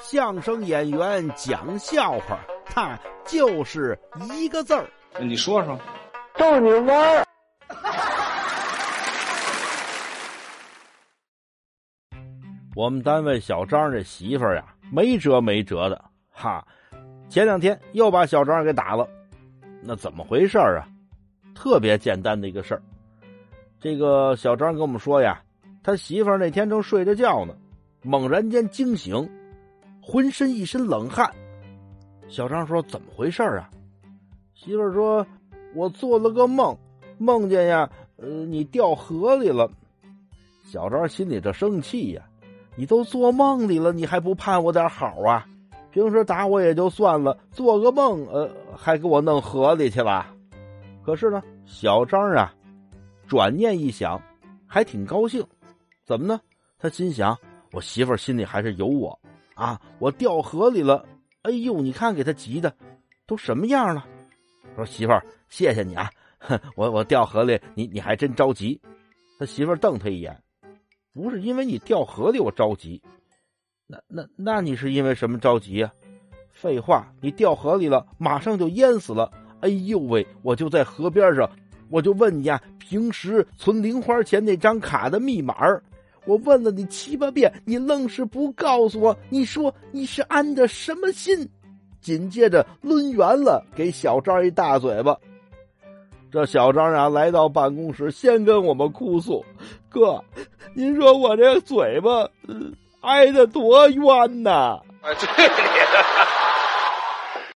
相声演员讲笑话，他就是一个字儿。你说说，逗你玩儿。我们单位小张这媳妇儿呀，没辙没辙的，哈，前两天又把小张给打了。那怎么回事啊？特别简单的一个事儿。这个小张跟我们说呀，他媳妇儿那天正睡着觉呢，猛然间惊醒，浑身一身冷汗。小张说：“怎么回事啊？”媳妇说：“我做了个梦，梦见呀，呃，你掉河里了。”小张心里这生气呀。你都做梦里了，你还不盼我点好啊？平时打我也就算了，做个梦，呃，还给我弄河里去了。可是呢，小张啊，转念一想，还挺高兴。怎么呢？他心想，我媳妇儿心里还是有我啊。我掉河里了，哎呦，你看给他急的，都什么样了？说媳妇儿，谢谢你啊，我我掉河里，你你还真着急。他媳妇儿瞪他一眼。不是因为你掉河里我着急，那那那你是因为什么着急呀？废话，你掉河里了，马上就淹死了。哎呦喂，我就在河边上，我就问你呀，平时存零花钱那张卡的密码我问了你七八遍，你愣是不告诉我。你说你是安的什么心？紧接着抡圆了，给小张一大嘴巴。这小张啊，来到办公室，先跟我们哭诉：“哥，您说我这嘴巴挨得多冤呐！”啊，对